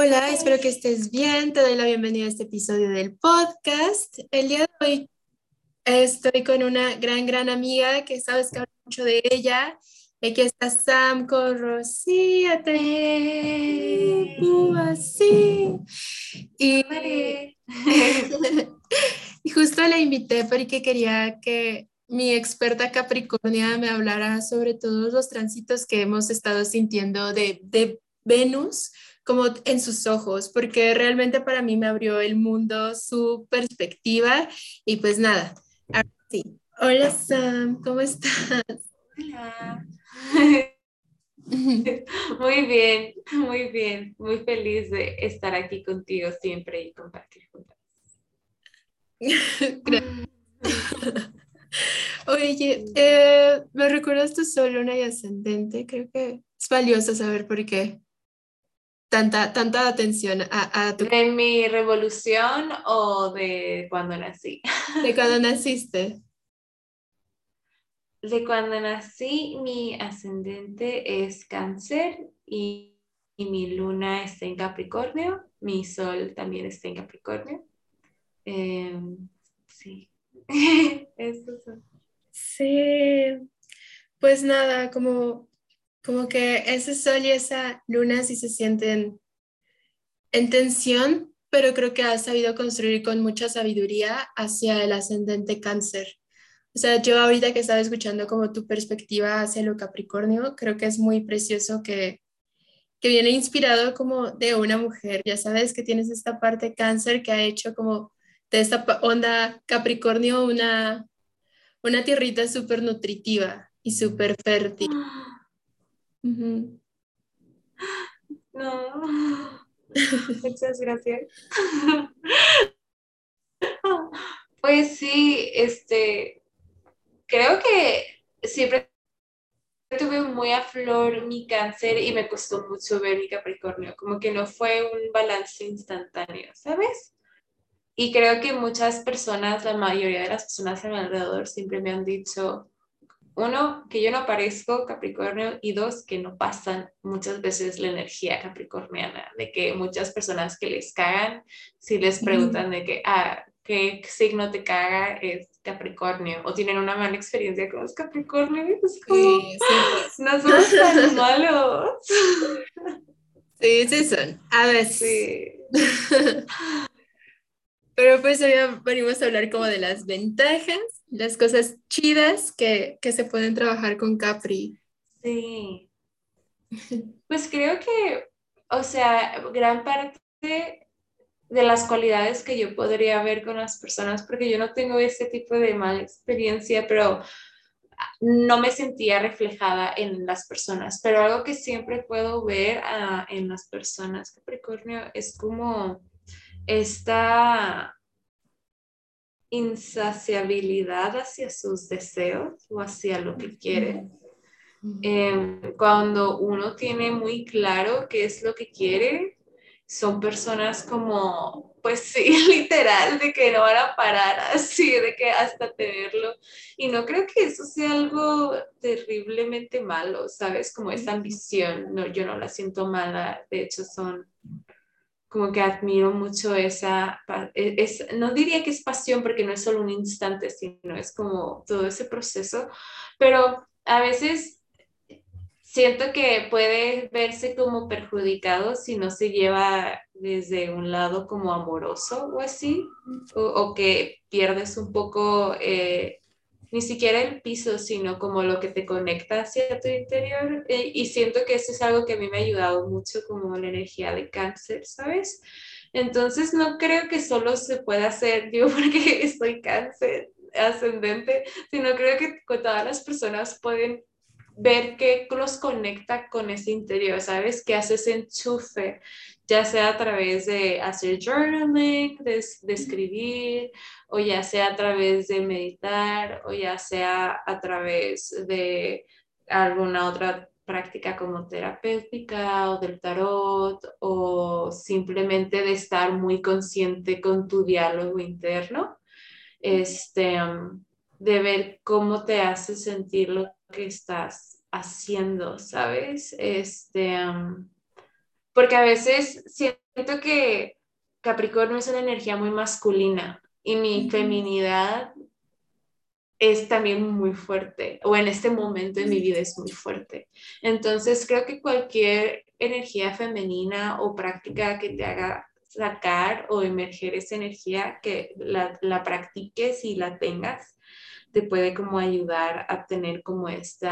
Hola, espero que estés bien. Te doy la bienvenida a este episodio del podcast. El día de hoy estoy con una gran, gran amiga que sabes que hablo mucho de ella. Aquí está Sam con Rocía, así. Y, y justo la invité porque quería que mi experta Capricornia me hablara sobre todos los tránsitos que hemos estado sintiendo de, de Venus como en sus ojos, porque realmente para mí me abrió el mundo, su perspectiva y pues nada, sí. Hola Sam, ¿cómo estás? Hola. Muy bien, muy bien, muy feliz de estar aquí contigo siempre y compartir juntas. Oye, eh, ¿me recuerdas tu sol, luna y ascendente? Creo que es valioso saber por qué tanta, tanta atención a, tu... ¿De mi revolución o de cuando nací? De cuando naciste. De cuando nací, mi ascendente es cáncer y, mi luna está en Capricornio, mi sol también está en Capricornio. Em, sí, eso Sí, pues nada, como como que ese sol y esa luna sí se sienten en tensión, pero creo que has sabido construir con mucha sabiduría hacia el ascendente cáncer. O sea, yo ahorita que estaba escuchando como tu perspectiva hacia lo Capricornio, creo que es muy precioso que, que viene inspirado como de una mujer. Ya sabes que tienes esta parte cáncer que ha hecho como de esta onda Capricornio una, una tierrita súper nutritiva y súper fértil. No, muchas gracias. Pues sí, este, creo que siempre tuve muy a flor mi cáncer y me costó mucho ver mi Capricornio, como que no fue un balance instantáneo, ¿sabes? Y creo que muchas personas, la mayoría de las personas a mi alrededor siempre me han dicho, uno, que yo no parezco Capricornio y dos, que no pasan muchas veces la energía capricorniana, de que muchas personas que les cagan, si les preguntan de que, ah, ¿qué signo te caga? Es Capricornio, o tienen una mala experiencia con los Capricornios, es como, sí, sí, no somos tan malos. Sí, sí son, a ver Sí. Pero pues hoy venimos a hablar como de las ventajas, las cosas chidas que, que se pueden trabajar con Capri. Sí. Pues creo que, o sea, gran parte de las cualidades que yo podría ver con las personas, porque yo no tengo ese tipo de mala experiencia, pero no me sentía reflejada en las personas, pero algo que siempre puedo ver ah, en las personas Capricornio es como esta insaciabilidad hacia sus deseos o hacia lo que quiere. Em, cuando uno tiene muy claro qué es lo que quiere, son personas como, pues sí, literal, de que no van a parar así, de que hasta tenerlo. Y no creo que eso sea algo terriblemente malo, ¿sabes? Como esa ambición, no, yo no la siento mala, de hecho son como que admiro mucho esa, e, es, no diría que es pasión porque no es solo un instante, sino es como todo ese proceso, pero a veces siento que puede verse como perjudicado si no se lleva desde un lado como amoroso o así, o, que pierdes un poco eh, ni siquiera el piso, sino como lo que te conecta hacia tu interior. Y siento que eso es algo que a mí me ha ayudado mucho, como la energía de cáncer, ¿sabes? Entonces no creo que solo se pueda hacer yo porque estoy cáncer ascendente, sino creo que todas las personas pueden ver qué los conecta con ese interior, ¿sabes? Que hace ese enchufe, ya sea a través de hacer journaling, de, de, escribir, o ya sea a través de meditar, o ya sea a través de alguna otra práctica como terapéutica o del tarot, o simplemente de estar muy consciente con tu diálogo interno, este, de ver cómo te hace sentir lo que estás haciendo, ¿sabes? Este, porque a veces siento que Capricornio es una energía muy masculina y mi feminidad es también muy fuerte, o en este momento de mi vida es muy fuerte. Entonces creo que cualquier energía femenina o práctica que te haga sacar o emerger esa energía, que la, la practiques y la tengas, te puede como ayudar a tener como este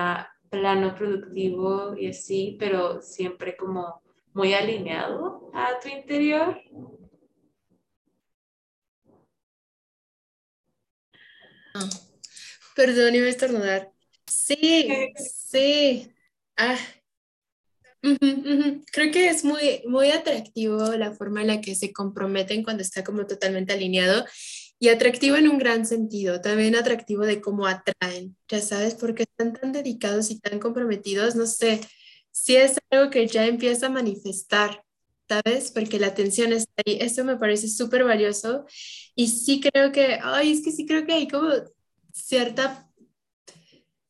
plano productivo y así, pero siempre como muy alineado a tu interior. Ah, perdón, iba a estornudar. Sí, sí. Ah, Creo que es muy, muy atractivo la forma en la que se comprometen cuando está como totalmente alineado y atractivo en un gran sentido, también atractivo de cómo atraen, ya sabes, porque están tan dedicados y tan comprometidos, no sé, si es algo que ya empieza a manifestar, ¿sabes? Porque la atención está ahí, eso me parece súper valioso y sí creo que, ay, es que sí creo que hay como cierta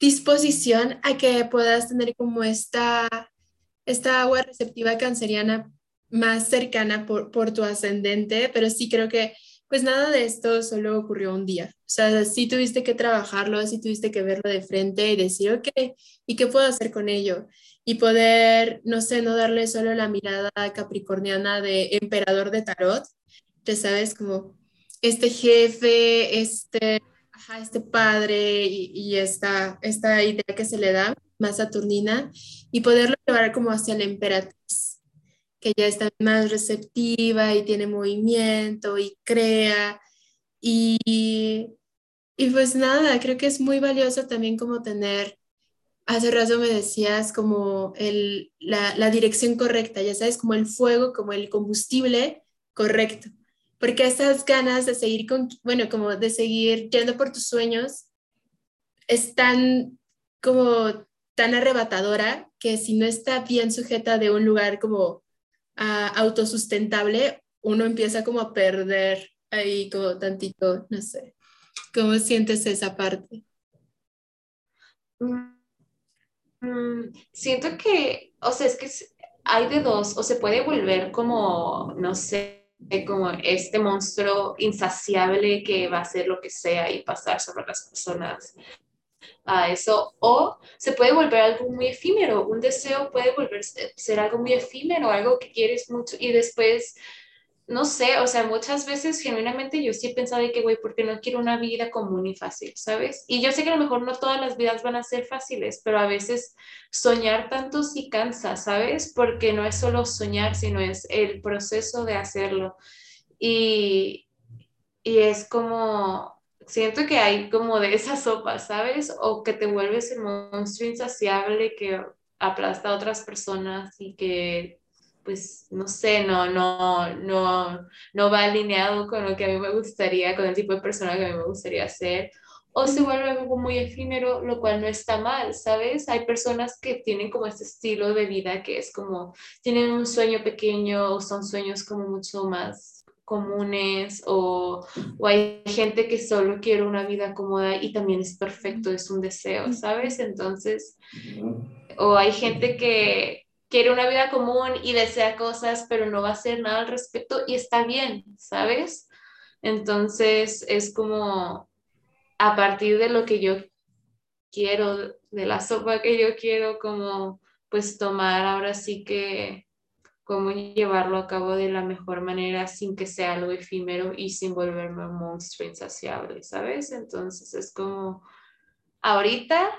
disposición a que puedas tener como esta esta agua receptiva canceriana más cercana por, por tu ascendente, pero sí creo que pues nada de esto solo ocurrió un día. O sea, sí tuviste que trabajarlo, sí tuviste que verlo de frente y decir, ok, ¿y qué puedo hacer con ello? Y poder, no sé, no darle solo la mirada capricorniana de emperador de tarot, ya sabes, como este jefe, este, este padre y, y esta, esta idea que se le da, más saturnina y poderlo llevar como hacia la emperatriz, que ya está más receptiva y tiene movimiento y crea. Y, y pues nada, creo que es muy valioso también como tener, hace rato me decías, como el, la, la dirección correcta, ya sabes, como el fuego, como el combustible correcto. Porque esas ganas de seguir con, bueno, como de seguir yendo por tus sueños, están como tan arrebatadora que si no está bien sujeta de un lugar como uh, autosustentable, uno empieza como a perder ahí como tantito, no sé, ¿cómo sientes esa parte? Mm, mm, siento que, o sea, es que hay de dos, o se puede volver como, no sé, como este monstruo insaciable que va a hacer lo que sea y pasar sobre las personas a eso, o se puede volver algo muy efímero, un deseo puede volver ser algo muy efímero, algo que quieres mucho y después, no sé, o sea, muchas veces genuinamente yo sí he pensado de que, güey, porque no quiero una vida común y fácil, ¿sabes? Y yo sé que a lo mejor no todas las vidas van a ser fáciles, pero a veces soñar tanto sí cansa, ¿sabes? Porque no es solo soñar, sino es el proceso de hacerlo. Y, y es como, siento que hay como de esa sopa, ¿sabes? O que te vuelves el monstruo insaciable que aplasta a otras personas y que, pues, no sé, no, no, no, no va alineado con lo que a mí me gustaría, con el tipo de persona que a mí me gustaría ser. O se vuelve algo muy efímero, lo cual no está mal, ¿sabes? Hay personas que tienen como este estilo de vida que es como, tienen un sueño pequeño o son sueños como mucho más comunes o, o, hay gente que solo quiere una vida cómoda y también es perfecto, es un deseo, ¿sabes? Entonces, o hay gente que quiere una vida común y desea cosas, pero no va a hacer nada al respecto y está bien, ¿sabes? Entonces, es como a partir de lo que yo quiero, de la sopa que yo quiero, como pues tomar ahora sí que cómo llevarlo a cabo de la mejor manera sin que sea algo efímero y sin volverme un monstruo insaciable, ¿sabes? Entonces es como, ahorita,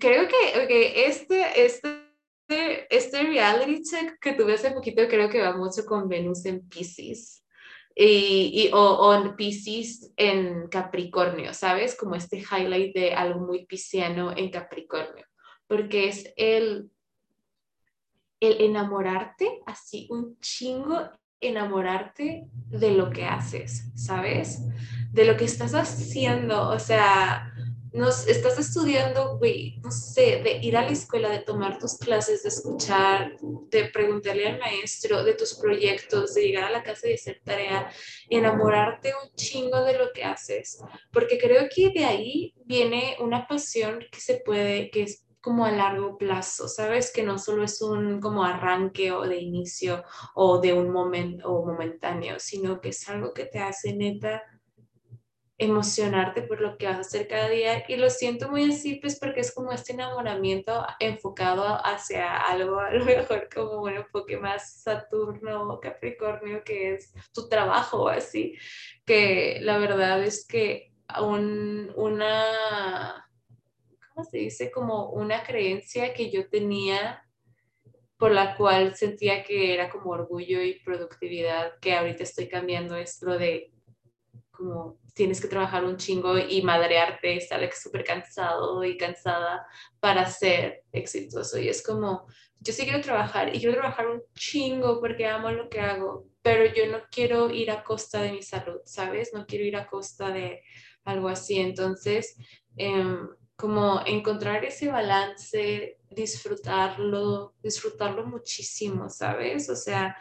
creo que este, este, este reality check que tuve hace poquito creo que va mucho con Venus en Pisces. Y, o, o Pisces en Capricornio, ¿sabes? Como este highlight de algo muy pisciano en Capricornio, porque es el el enamorarte, así un chingo enamorarte de lo que haces, ¿sabes? De lo que estás haciendo, o sea, nos estás estudiando, güey, no sé, de ir a la escuela, de tomar tus clases, de escuchar, de preguntarle al maestro, de tus proyectos, de llegar a la casa y hacer tarea, enamorarte un chingo de lo que haces, porque creo que de ahí viene una pasión que se puede, que es como a largo plazo, ¿sabes? Que no solo es un como arranque o de inicio o de un momento o momentáneo, sino que es algo que te hace neta emocionarte por lo que vas a hacer cada día y lo siento muy así pues porque es como este enamoramiento enfocado hacia algo a lo mejor como un enfoque más Saturno o Capricornio que es tu trabajo así que la verdad es que un, una ¿cómo se dice? como una creencia que yo tenía por la cual sentía que era como orgullo y productividad que ahorita estoy cambiando es lo de como tienes que trabajar un chingo y madrearte, estar súper cansado y cansada para ser exitoso. Y es como, yo sí quiero trabajar y quiero trabajar un chingo porque amo lo que hago, pero yo no quiero ir a costa de mi salud, ¿sabes? No quiero ir a costa de algo así. Entonces, em, como encontrar ese balance, disfrutarlo, disfrutarlo muchísimo, ¿sabes? O sea,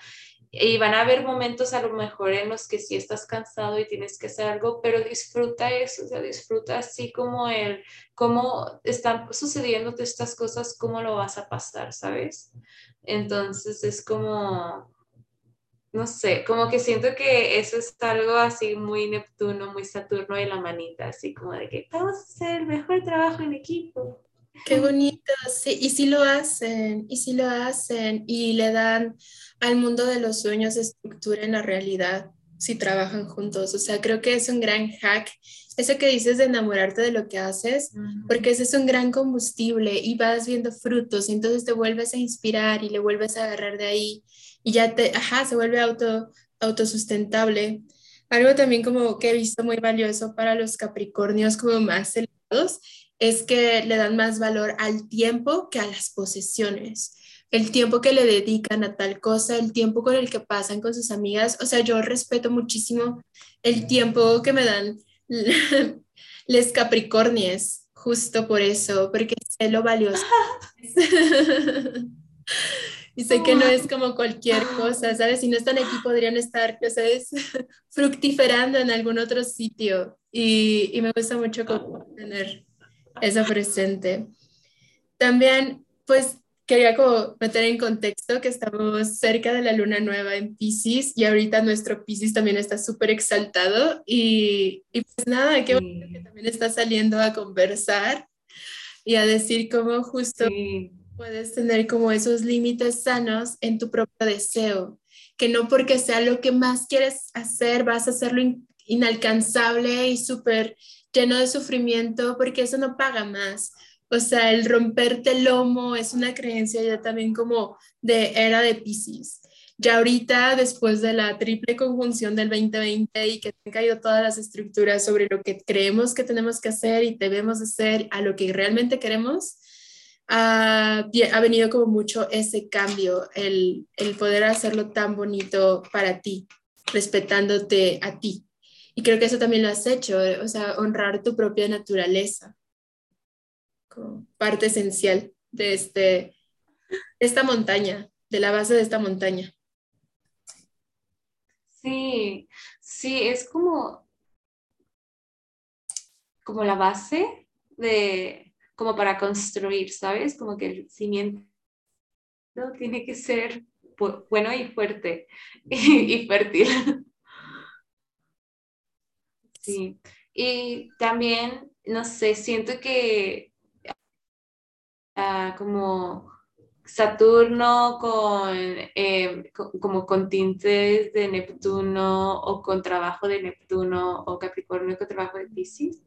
y van a haber momentos a lo mejor en los que sí estás cansado y tienes que hacer algo, pero disfruta eso, o sea, disfruta así como el, cómo están sucediendo estas cosas, cómo lo vas a pasar, ¿sabes? Entonces es como, no sé, como que siento que eso es algo así muy Neptuno, muy Saturno y la manita, así como de que vamos a hacer el mejor trabajo en equipo. Qué bonito, sí, y si lo hacen, y si lo hacen, y le dan al mundo de los sueños estructura en la realidad, si trabajan juntos. O sea, creo que es un gran hack, eso que dices de enamorarte de lo que haces, porque ese es un gran combustible y vas viendo frutos, y entonces te vuelves a inspirar y le vuelves a agarrar de ahí, y ya te, ajá, se vuelve auto, autosustentable. Algo también como que he visto muy valioso para los Capricornios como más elevados es que le dan más valor al tiempo que a las posesiones. El tiempo que le dedican a tal cosa, el tiempo con el que pasan con sus amigas. O sea, yo respeto muchísimo el tiempo que me dan les Capricornies, justo por eso, porque sé lo valioso. y sé que no es como cualquier cosa, ¿sabes? Si no están aquí, podrían estar, ¿sabes? Fructiferando en algún otro sitio. Y, y me gusta mucho tener eso presente. También, pues, quería como meter en contexto que estamos cerca de la luna nueva en Pisces y ahorita nuestro Pisces también está súper exaltado y, y, pues nada, qué bonito que también está saliendo a conversar y a decir cómo justo puedes tener como esos límites sanos en tu propio deseo, que no porque sea lo que más quieres hacer vas a hacerlo inalcanzable y súper lleno de sufrimiento, porque eso no paga más. O sea, el romperte el lomo es una creencia ya también como de era de Pisces. Ya ahorita, después de la triple conjunción del 2020 y que han caído todas las estructuras sobre lo que creemos que tenemos que hacer y debemos hacer a lo que realmente queremos, ha, ha venido como mucho ese cambio, el, el poder hacerlo tan bonito para ti, respetándote a ti. Y creo que eso también lo has hecho, eh, o sea, honrar tu propia naturaleza como parte esencial de este, esta montaña, de la base de esta montaña. Sí, sí, es como, como la base de, como para construir, ¿sabes? Como que el cimiento tiene que ser bueno y fuerte y fértil. Sí, y también, no sé, siento que ah, como Saturno con, eh, como con tintes de Neptuno o con trabajo de Neptuno o Capricornio con trabajo de Pisces,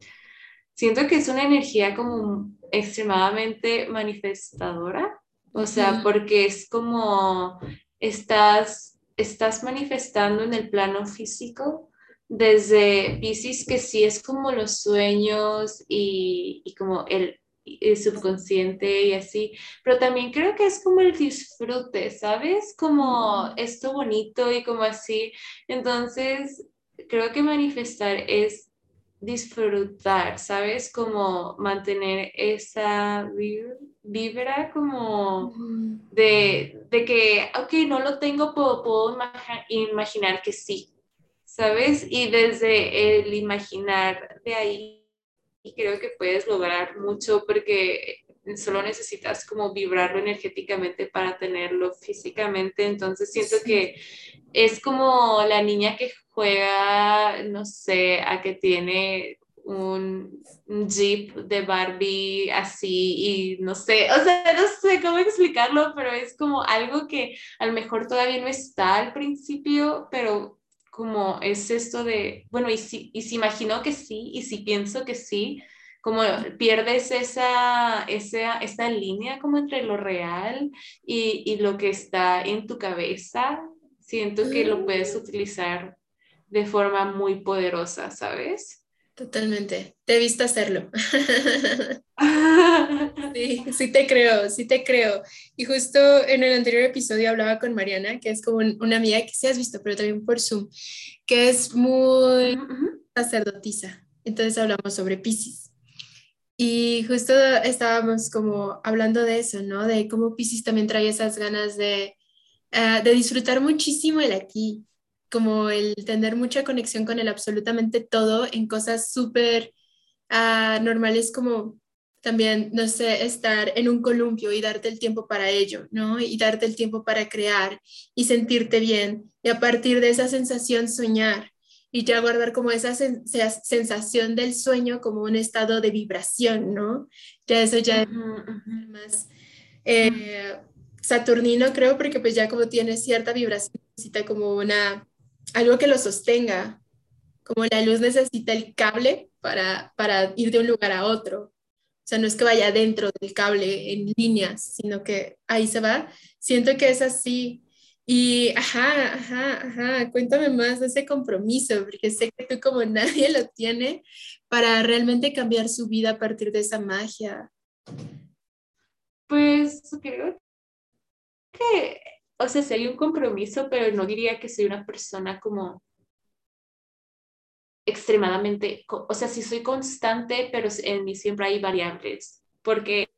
siento que es una energía como extremadamente manifestadora, o sea, porque es como estás, estás manifestando en el plano físico desde Pisces, que sí es como los sueños y, como el, subconsciente y así, pero también creo que es como el disfrute, ¿sabes? Como esto bonito y como así. Entonces, creo que manifestar es disfrutar, ¿sabes? Como mantener esa vibra como de, de que, ok, no lo tengo, puedo, puedo imaginar que sí, ¿sabes? Y desde el imaginar de ahí creo que puedes lograr mucho porque solo necesitas como vibrarlo energéticamente para tenerlo físicamente. Entonces siento que es como la niña que juega, no sé, a que tiene un, jeep de Barbie así y no sé, o sea, no sé cómo explicarlo, pero es como algo que a lo mejor todavía no está al principio, pero como es esto de, bueno, y si, y si imagino que sí, y si pienso que sí, como pierdes esa, esa, esa línea como entre lo real y, y lo que está en tu cabeza, siento que lo puedes utilizar de forma muy poderosa, ¿sabes? Totalmente. Te he visto hacerlo. sí, sí te creo, sí te creo. Y justo en el anterior episodio hablaba con Mariana, que es como una amiga que sí has visto, pero también por Zoom, que es muy sacerdotisa. Entonces hablamos sobre Pisces. Y justo estábamos como hablando de eso, ¿no? De cómo Pisces también trae esas ganas de, uh, de disfrutar muchísimo el aquí, como el tener mucha conexión con el absolutamente todo en cosas súper uh, normales como también, no sé, estar en un columpio y darte el tiempo para ello, ¿no? Y darte el tiempo para crear y sentirte bien. Y a partir de esa sensación soñar y ya guardar como esa sen sensación del sueño como un estado de vibración, ¿no? Ya eso ya es más eh, saturnino, creo, porque pues ya como tiene cierta vibración, necesita como una algo que lo sostenga, como la luz necesita el cable para, para ir de un lugar a otro. O sea, no es que vaya dentro del cable en líneas, sino que ahí se va. Siento que es así. Y, ajá, ajá, ajá, cuéntame más de ese compromiso, porque sé que tú como nadie lo tiene para realmente cambiar su vida a partir de esa magia. Pues creo que o sea, sí hay un compromiso, pero no diría que soy una persona como extremadamente, o sea, sí soy constante, pero en mí siempre hay variables, porque,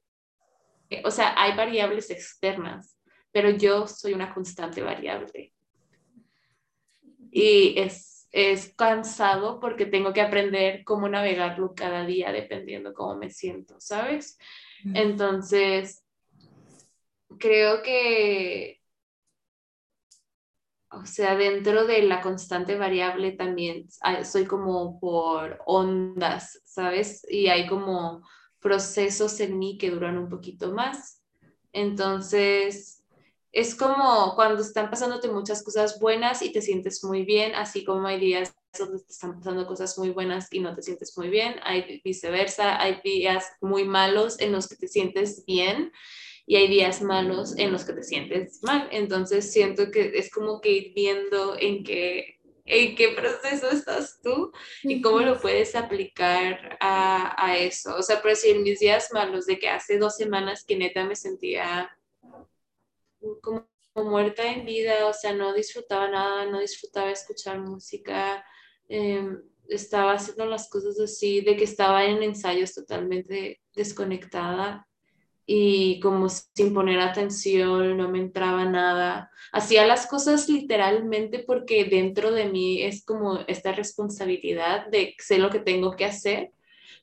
o sea, hay variables externas, pero yo soy una constante variable. Y es, es cansado porque tengo que aprender cómo navegarlo cada día dependiendo cómo me siento, ¿sabes? Entonces, creo que o sea, dentro de la constante variable también soy como por ondas, ¿sabes? Y hay como procesos en mí que duran un poquito más. Entonces, es como cuando están pasándote muchas cosas buenas y te sientes muy bien, así como hay días donde te están pasando cosas muy buenas y no te sientes muy bien, hay viceversa, hay días muy malos en los que te sientes bien y hay días malos en los que te sientes mal. Entonces siento que es como que ir viendo en qué, en qué proceso estás tú y cómo lo puedes aplicar a, a eso. O sea, por decir, mis días malos de que hace dos semanas que neta me sentía como muerta en vida, o sea, no disfrutaba nada, no disfrutaba escuchar música. Eh, estaba haciendo las cosas así, de que estaba en ensayos totalmente desconectada y como sin poner atención, no me entraba nada. Hacía las cosas literalmente porque dentro de mí es como esta responsabilidad de sé lo que tengo que hacer,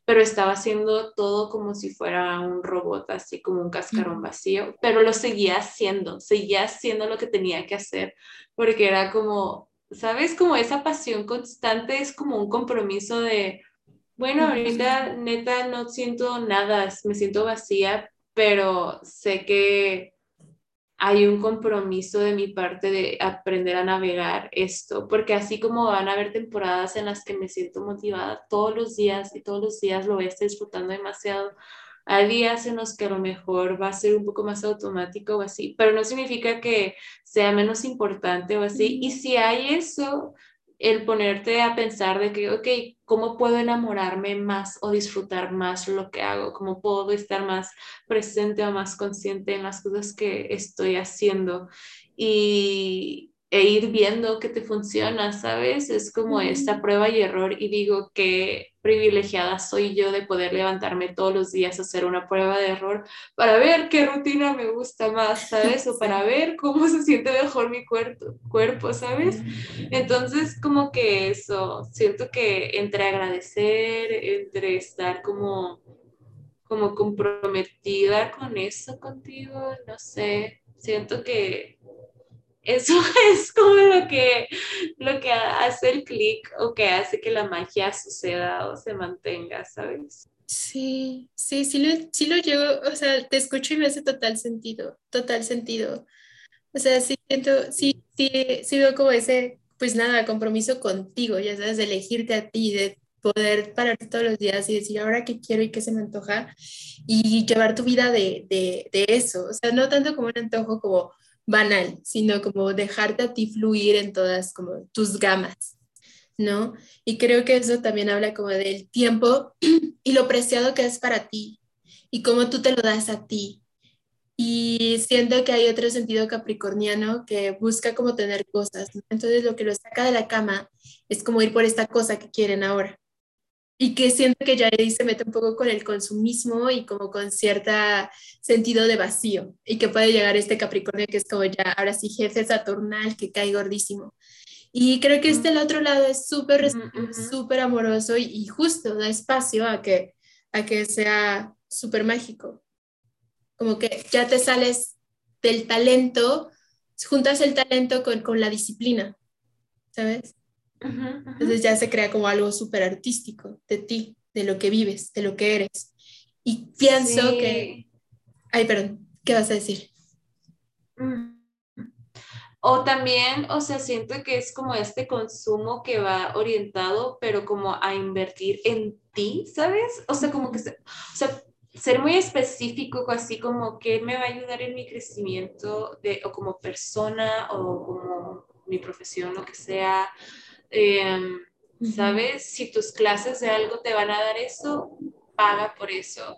pero estaba haciendo todo como si fuera un robot, así como un cascarón vacío, pero lo seguía haciendo, seguía haciendo lo que tenía que hacer, porque era como, ¿sabes? Como esa pasión constante es como un compromiso de... Bueno, ahorita neta no siento nada, me siento vacía, pero sé que hay un compromiso de mi parte de aprender a navegar esto, porque así como van a haber temporadas en las que me siento motivada todos los días y todos los días lo voy a estar disfrutando demasiado, hay días en los que a lo mejor va a ser un poco más automático o así, pero no significa que sea menos importante o así, y si hay eso, el ponerte a pensar de que, ok, ¿cómo puedo enamorarme más o disfrutar más lo que hago? ¿Cómo puedo estar más presente o más consciente en las cosas que estoy haciendo? Y, e ir viendo que te funciona, ¿sabes? Es como esta prueba y error y digo que privilegiada soy yo de poder levantarme todos los días a hacer una prueba de error para ver qué rutina me gusta más, ¿sabes? O para ver cómo se siente mejor mi cuerpo, cuerpo ¿sabes? Entonces, como que eso, siento que entre agradecer, entre estar como como comprometida con eso contigo, no sé, siento que eso es como lo que, lo que hace el clic o que hace que la magia suceda o se mantenga, ¿sabes? Sí, sí, sí lo, sí lo llevo, o sea, te escucho y me hace total sentido, total sentido. O sea, sí siento, sí, sí, sí veo como ese, pues nada, compromiso contigo, ya sabes, de elegirte a ti, de poder pararte todos los días y decir ahora qué quiero y qué se me antoja y llevar tu vida de, de, de eso. O sea, no tanto como un antojo como banal, sino como dejarte a ti fluir en todas como tus gamas, ¿no? Y creo que eso también habla como del tiempo y lo preciado que es para ti y cómo tú te lo das a ti. Y siento que hay otro sentido capricorniano que busca como tener cosas. Entonces lo que lo saca de la cama es como ir por esta cosa que quieren ahora y que siento que ya ahí se mete un poco con el consumismo y como con cierto sentido de vacío y que puede llegar este Capricornio que es como ya, ahora sí, jefe saturnal que cae gordísimo. Y creo que este el otro lado es súper súper amoroso y, justo da espacio a que, a que sea súper mágico. Como que ya te sales del talento, juntas el talento con, con la disciplina, ¿sabes? Entonces ya se crea como algo súper artístico de ti, de lo que vives, de lo que eres. Y pienso que... Ay, perdón, ¿qué vas a decir? Mm. O también, o sea, siento que es como este consumo que va orientado, pero como a invertir en ti, ¿sabes? O sea, como que, o sea, ser muy específico, así como que me va a ayudar en mi crecimiento de, o como persona o como mi profesión, lo que sea, Em, ¿sabes? Si tus clases de algo te van a dar eso, paga por eso.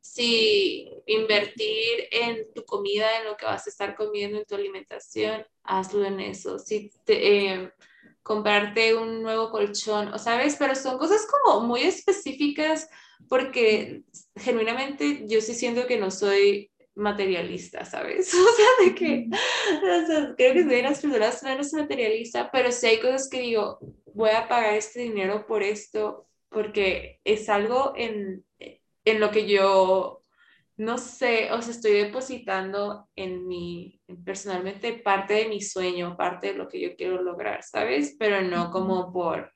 Si invertir en tu comida, en lo que vas a estar comiendo, en tu alimentación, hazlo en eso. Si te, em, comprarte un nuevo colchón, o sabes, pero son cosas como muy específicas porque genuinamente yo sí siento que no soy materialista, ¿sabes? O sea, de que, o sea, creo que soy de las personas menos materialista, pero sí hay cosas que digo, voy a pagar este dinero por esto, porque es algo en, en lo que yo, no sé, o sea, estoy depositando en mi, personalmente, parte de mi sueño, parte de lo que yo quiero lograr, ¿sabes? Pero no como por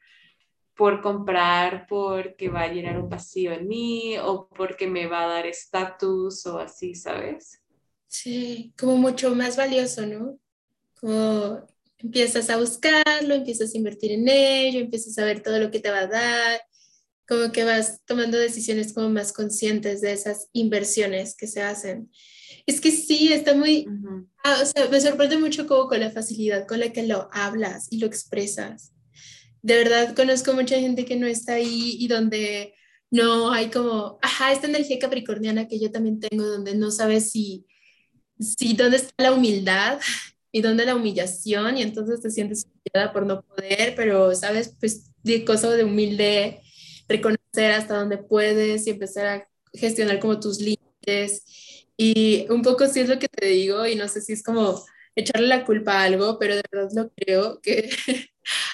por comprar porque va a llenar un vacío en mí o porque me va a dar estatus o así, ¿sabes? Sí, como mucho más valioso, ¿no? Como empiezas a buscarlo, empiezas a invertir en ello, empiezas a ver todo lo que te va a dar, como que vas tomando decisiones como más conscientes de esas inversiones que se hacen. Es que sí, está muy, ah, o sea, me sorprende mucho como con la facilidad con la que lo hablas y lo expresas de verdad conozco mucha gente que no está ahí y donde no hay como, ajá, esta energía capricorniana que yo también tengo, donde no sabes si, si dónde está la humildad y dónde la humillación y entonces te sientes humillada por no poder, pero sabes, pues de cosa de humilde, reconocer hasta dónde puedes y empezar a gestionar como tus límites. Y un poco si es lo que te digo y no sé si es como echarle la culpa a algo, pero de verdad lo creo que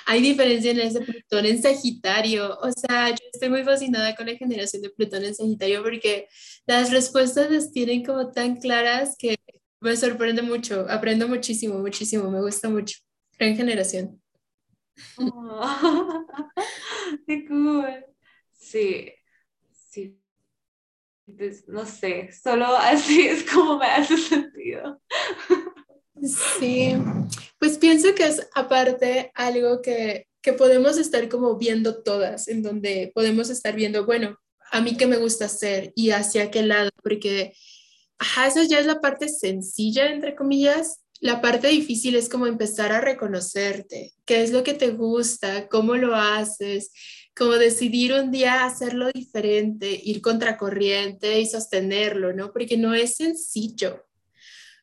hay diferencia en ese Plutón en Sagitario. O sea, yo estoy muy fascinada con la generación de Plutón en Sagitario porque las respuestas las tienen como tan claras que me sorprende mucho. Aprendo muchísimo, muchísimo. Me gusta mucho. Gran generación. qué cool. Sí, sí. Pues, no sé, solo así es como me hace sentido. Sí, pues pienso que es aparte algo que, que podemos estar como viendo todas, en donde podemos estar viendo, bueno, a mí qué me gusta hacer y hacia qué lado, porque, ajá, eso ya es la parte sencilla, entre comillas. La parte difícil es como empezar a reconocerte, qué es lo que te gusta, cómo lo haces, como decidir un día hacerlo diferente, ir contracorriente y sostenerlo, ¿no? Porque no es sencillo.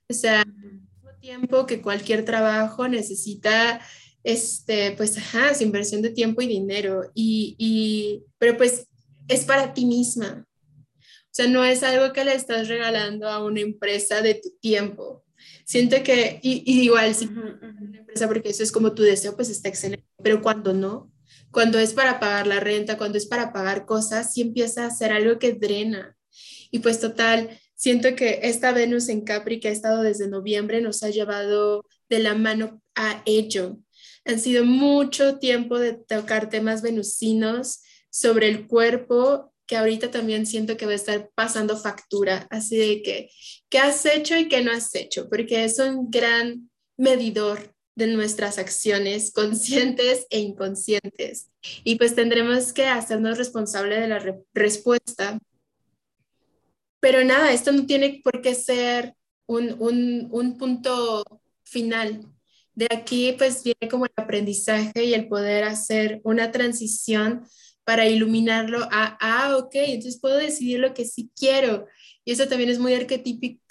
O sea, tiempo que cualquier trabajo necesita, este, pues, ajá, su inversión de tiempo y dinero, y, y, pero pues es para ti misma. O sea, no es algo que le estás regalando a una empresa de tu tiempo. Siento que, y, igual, si una empresa, porque eso es como tu deseo, pues está excelente, pero cuando no, cuando es para pagar la renta, cuando es para pagar cosas, sí empieza a ser algo que drena Y pues total, siento que esta Venus en Capri que ha estado desde noviembre nos ha llevado de la mano a ello. Han sido mucho tiempo de tocar temas venusinos sobre el cuerpo que ahorita también siento que va a estar pasando factura, así de que, ¿qué has hecho y qué no has hecho? Porque es un gran medidor de nuestras acciones conscientes e inconscientes. Y pues tendremos que hacernos responsable de la respuesta. Pero nada, esto no tiene por qué ser un, un, un punto final. De aquí pues viene como el aprendizaje y el poder hacer una transición para iluminarlo a, ah, ok, entonces puedo decidir lo que sí quiero. Y eso también es muy arquetípico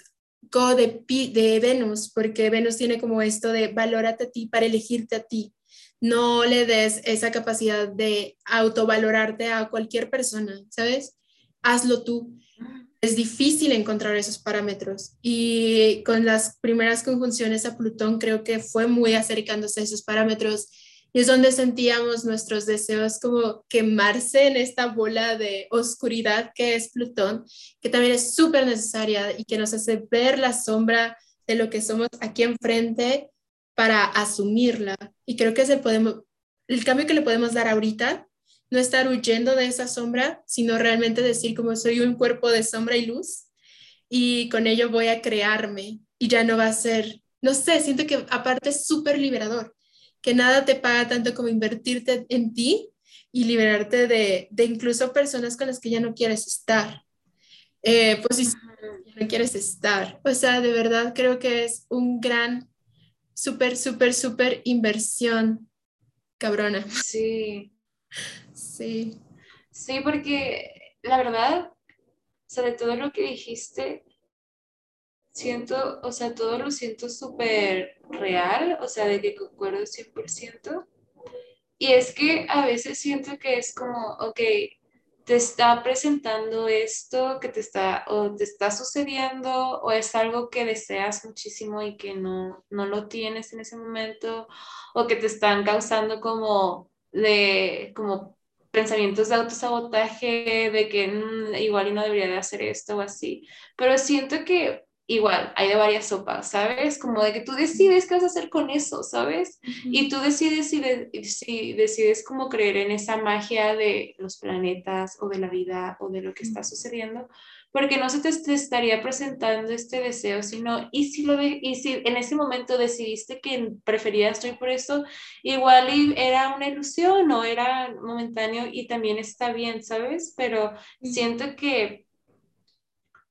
de, de Venus, porque Venus tiene como esto de valórate a ti para elegirte a ti. No le des esa capacidad de autovalorarte a cualquier persona, ¿sabes? Hazlo tú. Es difícil encontrar esos parámetros y con las primeras conjunciones a Plutón creo que fue muy acercándose a esos parámetros y es donde sentíamos nuestros deseos como quemarse en esta bola de oscuridad que es Plutón, que también es súper necesaria y que nos hace ver la sombra de lo que somos aquí enfrente para asumirla. Y creo que es el, podemos, el cambio que le podemos dar ahorita, no estar huyendo de esa sombra, sino realmente decir como soy un cuerpo de sombra y luz y con ello voy a crearme y ya no va a ser, no sé, siento que aparte es súper liberador que nada te paga tanto como invertirte en ti y liberarte de, de incluso personas con las que ya no quieres estar. Eh, pues ya no quieres estar. O sea, de verdad creo que es un gran, súper, súper, súper inversión cabrona. Sí. Sí. Sí, porque la verdad, sobre todo lo que dijiste, siento, o sea, todo lo siento súper real, o sea, de que concuerdo 100%. Y es que a veces siento que es como, ok, te está presentando esto que te está, o te está sucediendo, o es algo que deseas muchísimo y que no, no lo tienes en ese momento, o que te están causando como de, como pensamientos de autosabotaje, de que mm, igual y no debería de hacer esto o así. Pero siento que igual, hay de varias sopas, ¿sabes? Como de que tú decides qué vas a hacer con eso, ¿sabes? Y tú decides si, si, decides como creer en esa magia de los planetas o de la vida o de lo que está sucediendo, porque no se te, estaría presentando este deseo, sino, y si, lo y si en ese momento decidiste que preferías ir por eso, igual era una ilusión o era momentáneo y también está bien, ¿sabes? Pero siento que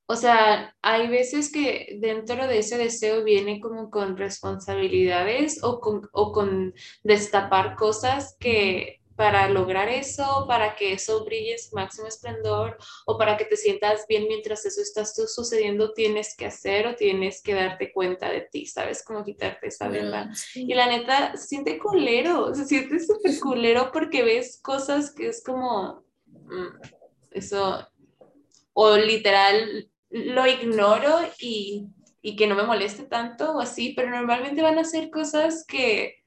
o sea, hay veces que dentro de ese deseo viene como con responsabilidades o con, o con destapar cosas que para lograr eso, para que eso brille en su máximo esplendor o para que te sientas bien mientras eso está sucediendo, tienes que hacer o tienes que darte cuenta de ti, ¿sabes? Como quitarte esa verdad. Y la neta, se siente culero, se siente súper culero porque ves cosas que es como, mm, eso, o literal lo ignoro y, que no me moleste tanto o así, pero normalmente van a ser cosas que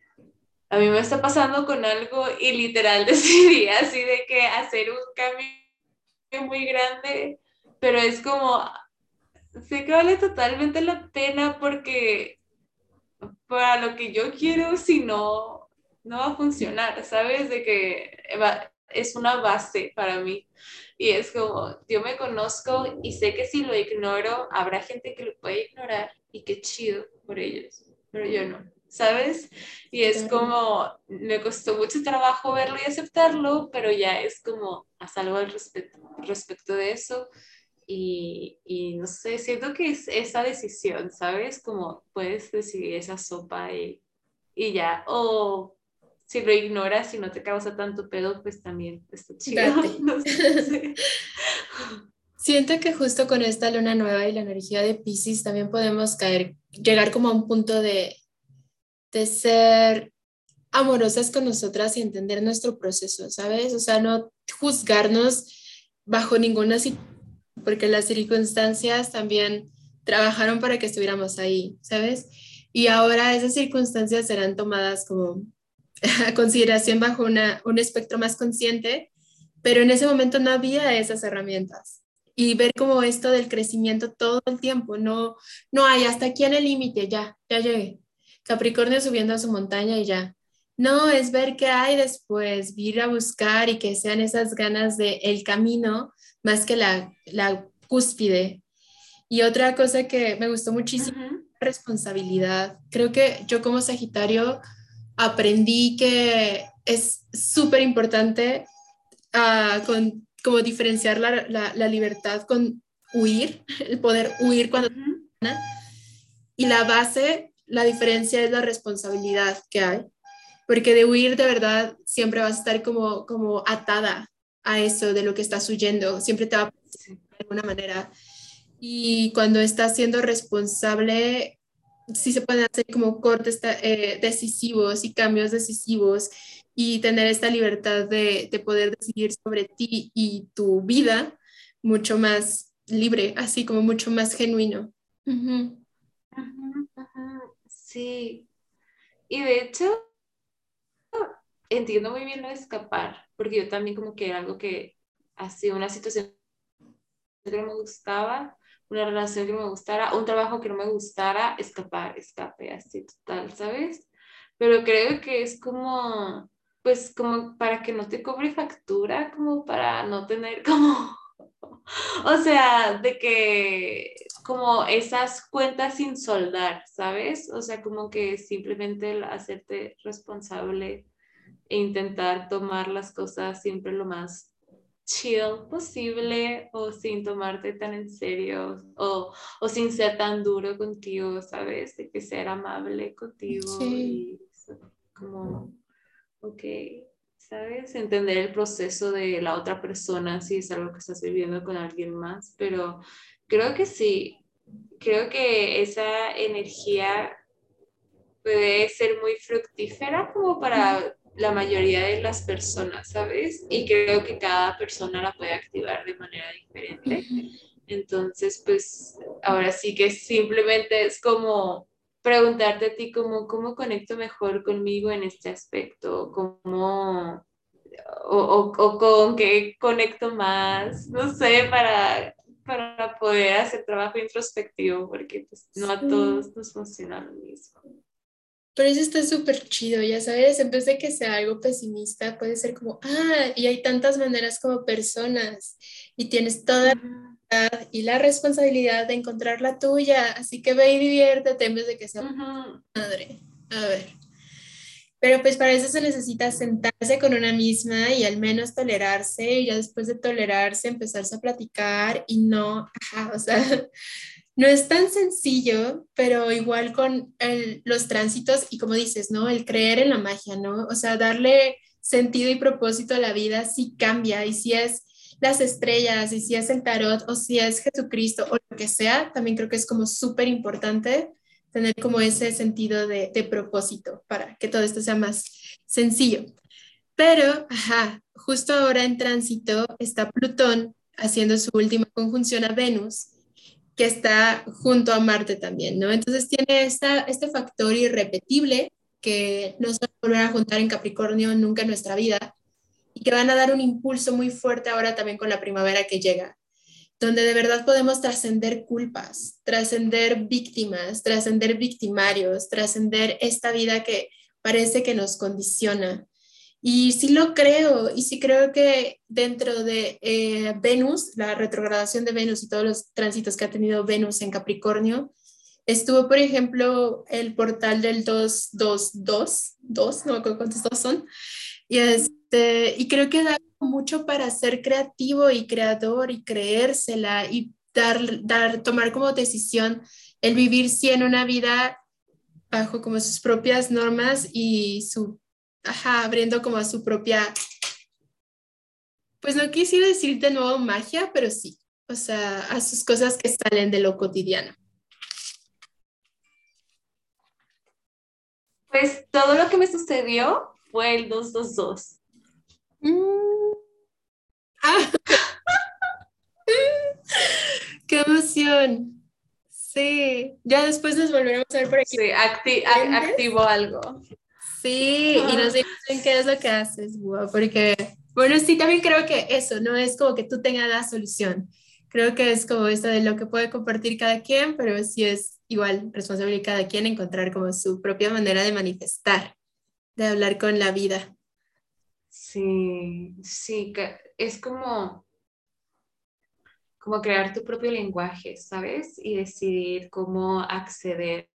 a mí me está pasando con algo y literal decidí así de que hacer un cambio muy grande, pero es como, sé que vale totalmente la pena porque para lo que yo quiero, si no, no va a funcionar, ¿sabes? De que es una base para mí. Y es como, yo me conozco y sé que si lo ignoro, habrá gente que lo puede ignorar y qué chido por ellos, pero yo no, ¿sabes? Y es como, me costó mucho trabajo verlo y aceptarlo, pero ya es como, haz algo al respecto, respecto de eso. Y, y, no sé, siento que es esa decisión, ¿sabes? Como puedes decidir esa sopa y, y ya, o si lo ignoras y no te causa tanto pedo, pues también está chido. Siento que justo con esta luna nueva y la energía de Pisces también podemos caer, llegar como a un punto de, de ser amorosas con nosotras y entender nuestro proceso, ¿sabes? O sea, no juzgarnos bajo ninguna porque las circunstancias también trabajaron para que estuviéramos ahí, ¿sabes? Y ahora esas circunstancias serán tomadas como a consideración bajo una, un espectro más consciente, pero en ese momento no había esas herramientas. y ver como esto del crecimiento todo el tiempo, no, no hay hasta aquí en el límite, ya, ya llegué. Capricornio subiendo a su montaña y ya. No, es ver qué hay después, ir a buscar y que sean esas ganas de el camino más que la, la cúspide. Y otra cosa que me gustó muchísimo, responsabilidad. Creo que yo como Sagitario aprendí que es súper importante uh, con como diferenciar la, la, la, libertad con huir, el poder huir cuando... Y la base, la diferencia es la responsabilidad que hay, porque de huir de verdad siempre vas a estar como, como atada a eso de lo que estás huyendo, siempre te va a de alguna manera. Y cuando estás siendo responsable, sí se pueden hacer como cortes eh, decisivos y cambios decisivos y tener esta libertad de, de, poder decidir sobre ti y tu vida mucho más libre, así como mucho más genuino. Sí, y de hecho, entiendo muy bien lo de escapar, porque yo también como que era algo que hacía una situación que no me gustaba, una relación que no me gustara, un trabajo que no me gustara, escapar, escape, así total, ¿sabes? Pero creo que es como pues como para que no te cobre factura, como para no tener como, o sea, de que como esas cuentas sin soldar, ¿sabes? O sea, como que simplemente hacerte responsable e intentar tomar las cosas siempre lo más chill posible o sin tomarte tan en serio o, o sin ser tan duro contigo, ¿sabes? De que ser amable contigo y como ok, ¿sabes? Entender el proceso de la otra persona, si es algo que estás viviendo con alguien más, pero creo que sí, creo que esa energía puede ser muy fructífera como para la mayoría de las personas, ¿sabes? Y creo que cada persona la puede activar de manera diferente. Entonces, pues ahora sí que simplemente es como preguntarte a ti cómo, cómo conecto mejor conmigo en este aspecto, cómo, o, o, o, con qué conecto más, no sé, para, para poder hacer trabajo introspectivo, porque pues, no a todos nos funciona lo mismo. Pero eso está súper chido, ya sabes, en vez de que sea algo pesimista, puede ser como, ah, y hay tantas maneras como personas, y tienes toda y la responsabilidad de encontrar la tuya. Así que ve y diviértete en vez de que sea madre. A ver. Pero pues para eso se necesita sentarse con una misma y al menos tolerarse y ya después de tolerarse empezarse a platicar y no, o sea, no es tan sencillo, pero igual con los tránsitos y como dices, ¿no? El creer en la magia, ¿no? O sea, darle sentido y propósito a la vida sí cambia y si es las estrellas y si es el tarot o si es Jesucristo o lo que sea, también creo que es como súper importante tener como ese sentido de, propósito para que todo esto sea más sencillo. Pero, ajá, justo ahora en tránsito está Plutón haciendo su última conjunción a Venus, que está junto a Marte también, ¿no? Entonces tiene esta, este factor irrepetible que no se va a volver a juntar en Capricornio nunca en nuestra vida, y que van a dar un impulso muy fuerte ahora también con la primavera que llega, donde de verdad podemos trascender culpas, trascender víctimas, trascender victimarios, trascender esta vida que parece que nos condiciona. Y sí lo creo, y sí creo que dentro de eh, Venus, la retrogradación de Venus y todos los tránsitos que ha tenido Venus en Capricornio, estuvo, por ejemplo, el portal del 222, 2, no me acuerdo cuántos dos son, y es este, y creo que da mucho para ser creativo y creador y creérsela y dar, dar, tomar como decisión el vivir sí en una vida bajo como sus propias normas y su, ajá, abriendo como a su propia, pues no quisiera decir de nuevo magia, pero sí, o sea, a sus cosas que salen de lo cotidiano. Pues todo lo que me sucedió fue el 222. Mm. Ah. ¡Qué emoción! Sí, ya después nos volveremos a ver por aquí. Sí, activo algo. Sí, y nos dicen qué es lo que haces, porque, bueno, sí, también creo que eso, no es como que tú tengas la solución, Creo que es como esto de lo que puede compartir cada quien, pero sí es igual responsabilidad de cada quien encontrar como su propia manera de manifestar, de hablar con la vida. Sí, sí, es como, como crear tu propio lenguaje, ¿sabes? Y decidir cómo acceder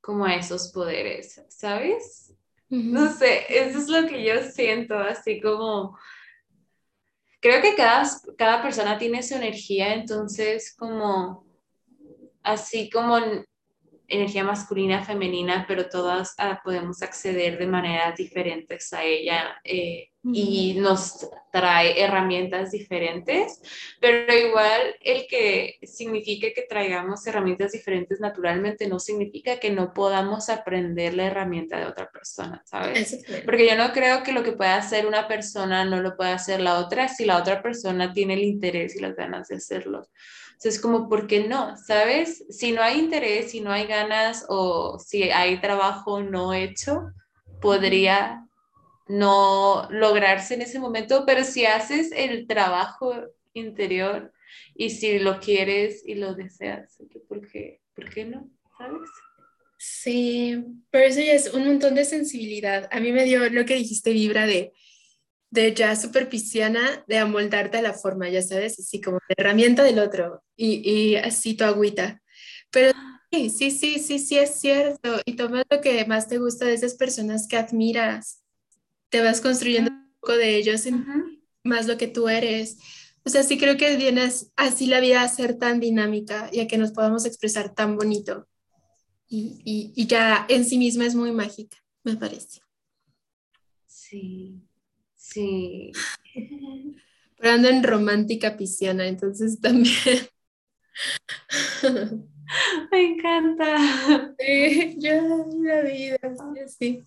como a esos poderes, ¿sabes? No sé, eso es lo que yo siento, así como creo que cada, cada persona tiene su energía, entonces como, así como energía masculina, femenina, pero todas ah, podemos acceder de maneras diferentes a ella. Eh, y nos trae herramientas diferentes, pero igual el que signifique que traigamos herramientas diferentes naturalmente no significa que no podamos aprender la herramienta de otra persona, ¿sabes? Porque yo no creo que lo que pueda hacer una persona no lo pueda hacer la otra si la otra persona tiene el interés y las ganas de hacerlo. Entonces, como, ¿por qué no? ¿Sabes? Si no hay interés, si no hay ganas o si hay trabajo no hecho, podría no lograrse en ese momento, pero si haces el trabajo interior y si lo quieres y lo deseas, ¿por qué, ¿por qué no? ¿Sabes? Sí, pero eso ya es un montón de sensibilidad. A mí me dio lo que dijiste, Vibra, de, de ya super pisciana, de amoldarte a la forma, ya sabes, así como de herramienta del otro y, y así tu agüita. Pero sí, sí, sí, sí, sí es cierto. Y toma lo que más te gusta de esas personas que admiras te vas construyendo un poco de ellos, más lo que tú eres. O sea, sí creo que vienes así la vida a ser tan dinámica y a que nos podamos expresar tan bonito. Y, y, ya en sí misma es muy mágica, me parece. Sí, sí. Pero ando en romántica pisciana, entonces también. Me encanta. Sí, ya la vida, sí.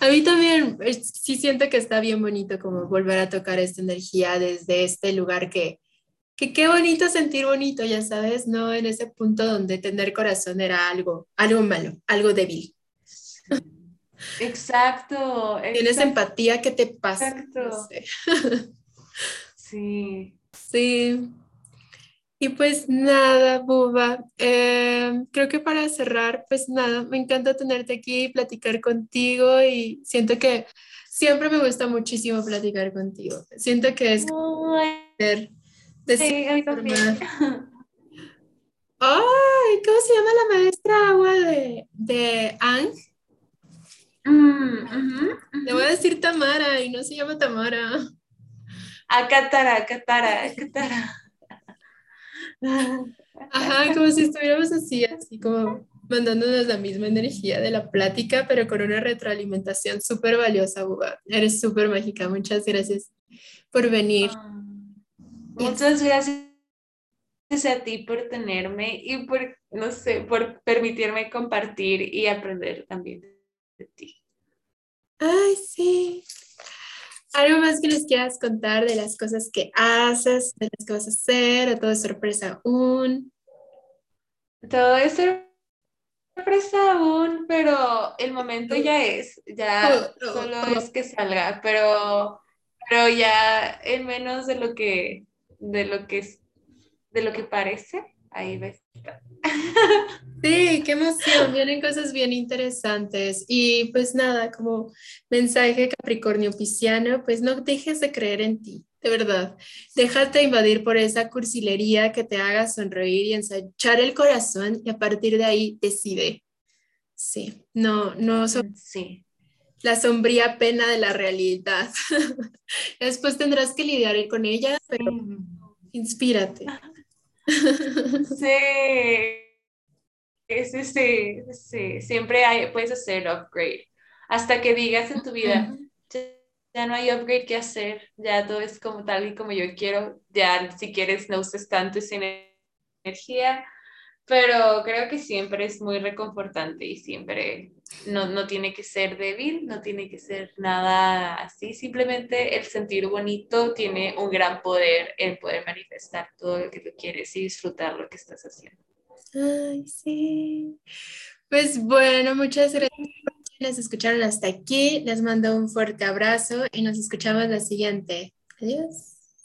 A mí también eh, sí siento que está bien bonito como volver a tocar esta energía desde este lugar que, que qué bonito sentir bonito, ya sabes, no en ese punto donde tener corazón era algo, algo malo, algo débil. Exacto. Tienes empatía, ¿qué te pasa? Exacto. Sí. Sí. Y pues nada, Buba, em, creo que para cerrar, pues nada, me encanta tenerte aquí y platicar contigo y siento que siempre me gusta muchísimo platicar contigo. Siento que es... Ay, sí, Ay, ¿cómo se llama la maestra agua de, de Ang? Mm, Le voy a decir Tamara y no se llama Tamara. Acatara, Acatara, Acatara. Ajá, como si estuviéramos así, así como mandándonos la misma energía de la plática, pero con una retroalimentación súper valiosa, Buba. Eres súper mágica. Muchas gracias por venir. Ah, muchas gracias a ti por tenerme y por, no sé, por permitirme compartir y aprender también de ti. Ay, sí. ¿Algo más que les quieras contar de las cosas que haces, de las que vas a hacer, o todo es sorpresa aún? Todo es sorpresa aún, pero el momento ya es, ya solo es que salga, pero, pero ya en menos de lo que, de lo que, de lo que parece, ahí ves. Sí, qué emoción, vienen cosas bien interesantes. Y pues nada, como mensaje Capricornio Pisciano, pues no dejes de creer en ti, de verdad. Déjate invadir por esa cursilería que te haga sonreír y ensachar el corazón y a partir de ahí decide. Sí, no, no son sí. la sombría pena de la realidad. Después tendrás que lidiar con ella, pero inspírate. Sí. Sí, sí, sí, siempre hay, puedes hacer upgrade. Hasta que digas en tu vida, ya, no hay upgrade que hacer, ya todo es como tal y como yo quiero, ya si quieres no uses tanto sin energía, pero creo que siempre es muy reconfortante y siempre no, no tiene que ser débil, no tiene que ser nada así, simplemente el sentir bonito tiene un gran poder en poder manifestar todo lo que tú quieres y disfrutar lo que estás haciendo. Ay, sí. Pues bueno, muchas gracias por escucharon hasta aquí. Les mando un fuerte abrazo y nos escuchamos la siguiente. Adiós.